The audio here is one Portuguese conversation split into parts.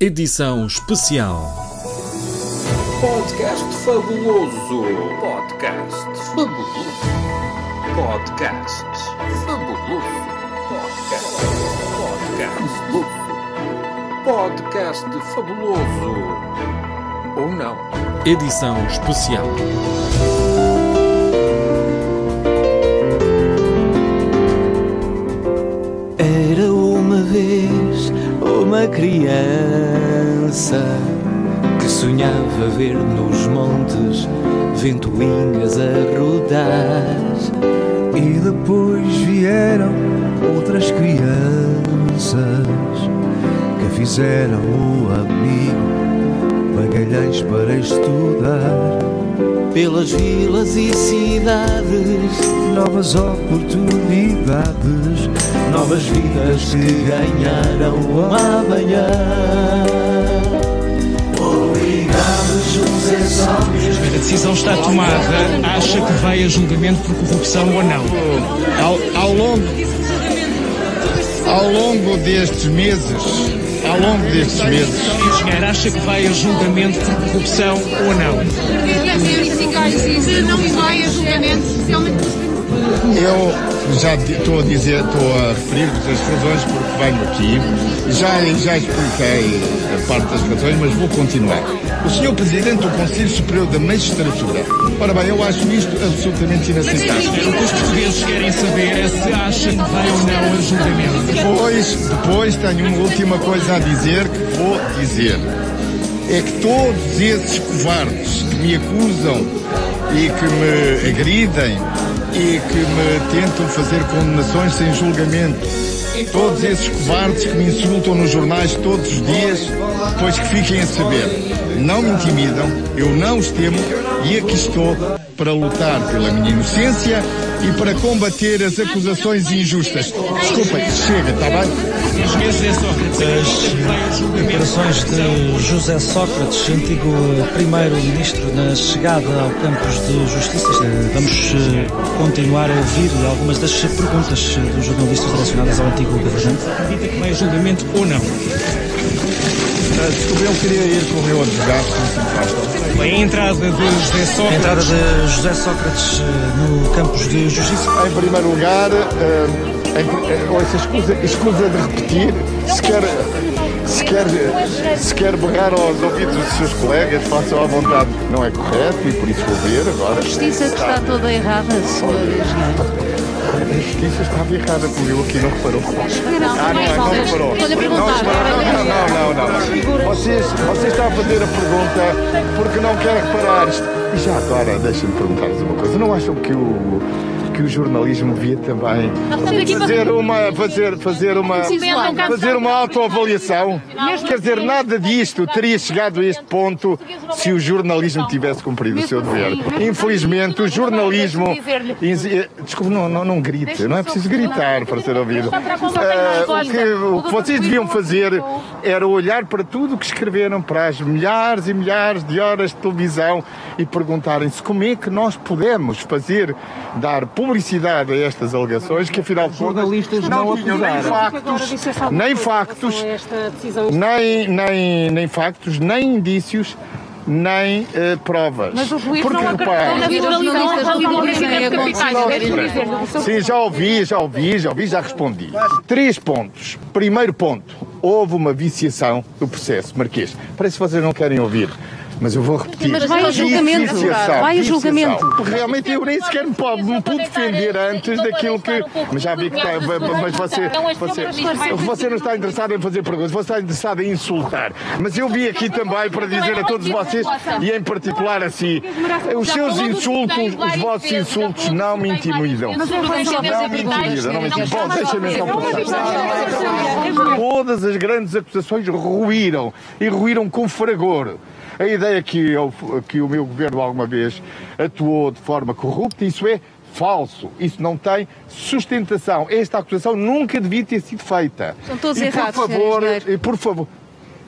Edição especial. Podcast fabuloso. Podcast fabuloso. Podcast fabuloso. Podcast. Podcast fabuloso. Ou não. Edição especial. Sonhava ver nos montes ventoinhas a rodar. E depois vieram outras crianças que fizeram o amigo Magalhães para estudar. Pelas vilas e cidades, Novas oportunidades, novas vidas que ganharam amanhã. A decisão está tomada. Acha que vai a julgamento por corrupção ou não? ao, ao longo ao longo destes meses ao longo destes meses Engenheiro, acha que vai a julgamento por corrupção ou não? Se não vai a julgamento, especialmente eu já estou a dizer estou a referir-vos as razões porque venho aqui. Já já expliquei a parte das razões mas vou continuar. O senhor presidente do Conselho Superior da Magistratura. Ora bem eu acho isto absolutamente inaceitável. O que os portugueses querem saber é se acha que vai ou não a julgamento. Depois, depois tenho uma última coisa a dizer que vou dizer. É que todos esses covardes que me acusam e que me agridem e que me tentam fazer condenações sem julgamento, todos esses covardes que me insultam nos jornais todos os dias, depois que fiquem a saber, não me intimidam, eu não os temo e aqui estou para lutar pela minha inocência e para combater as acusações injustas. Desculpem, chega, está bem? Engenheiro José Sócrates, acha que vai a julgamento? Declarações de José Sócrates, antigo primeiro-ministro, na chegada ao campus de justiça. Eh, Vamos eh, continuar a ouvir algumas das perguntas eh, dos jornalistas relacionadas ao antigo governante. Acredita que vai a julgamento ou não? Desculpe, eu queria ir com o meu advogado, se. Bem, a entrada de José A Sócrates. entrada de José Sócrates eh, no campus de justiça. Em primeiro lugar, eh, em, escusa, escusa de repetir, se quer, quer, se quer berrar aos ouvidos dos seus colegas, façam à vontade. Não é correto e por isso vou ver agora. a justiça que está toda errada. Engenheiro. A justiça estava errada, porque eu aqui não reparou. Ah, não, é, não reparou. Não, não, não, não, não. Vocês, você está a fazer a pergunta porque não quer reparar. E já agora, deixem-me perguntar-vos uma coisa. Não acham que o, que o jornalismo devia também fazer uma, fazer, fazer uma, fazer uma autoavaliação? Quer dizer, nada disto teria chegado a este ponto se o jornalismo tivesse cumprido o seu dever. Infelizmente, o jornalismo... Desculpe, não, não, não grite. Não é preciso gritar para ser ouvido. Ah, o, que, o que vocês deviam fazer era olhar para tudo o que escreveram, para as milhares e milhares de horas de televisão e perguntarem-se como é que nós podemos fazer, dar publicidade a estas alegações que afinal de contas não tinham nem factos, nem factos, nem, nem, nem factos, nem indícios, nem eh, provas. Mas o juiz Porque, repare, Sim, já ouvi, já ouvi, já ouvi, já respondi. Três pontos. Primeiro ponto, houve uma viciação do processo, Marquês. Parece que vocês não querem ouvir. Mas eu vou repetir. Mas vai a julgamento. Vai a julgamento. Realmente eu nem sequer me, me pude defender antes daquilo que. Mas já vi que está. Mas você, você, você não está interessado em fazer perguntas, você está interessado em insultar. Mas eu vim aqui também para dizer a todos vocês, e em particular a si, os seus insultos, os vossos insultos não me intimidam. Não me intimidam, não me intimidam. Bom, deixa-me então passar. Todas as grandes acusações ruíram e ruíram com fragor. A ideia que, eu, que o meu governo alguma vez atuou de forma corrupta, isso é falso. Isso não tem sustentação. Esta acusação nunca devia ter sido feita. São todos e errados, por favor, e por favor,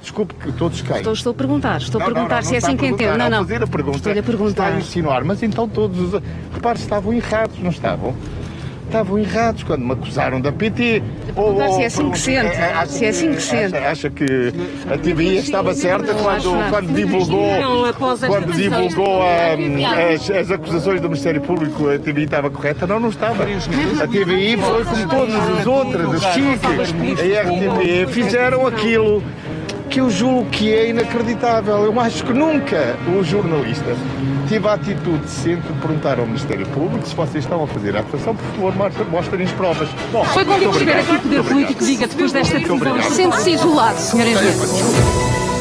desculpe que todos quem? Estou, estou a perguntar, estou a Não, não, perguntar não, se não é está assim a que entendo. perguntar, Não, não. fazer a pergunta, Estou-lhe a Está a perguntar. insinuar, mas então todos os. Repare, estavam errados, não estavam? Estavam errados quando me acusaram da PT. perguntar se é assim que sente, acha se é assim que sente. Acha, acha que a TVI estava certa quando, quando divulgou, quando divulgou ah, as, as acusações do Ministério Público, a TVI estava correta? Não, não estava. A TVI foi como todas as outras, as SIC, a RTP, fizeram aquilo que eu julgo que é inacreditável. Eu acho que nunca o jornalista tive a atitude decente de perguntar ao Ministério Público se vocês estão a fazer a acusação, por favor, mostrem- mostrem as provas. Bom, Foi quando perceber aqui o poder político diga depois desta decisão. Sente-se isolado, engenheiro. Desculpa.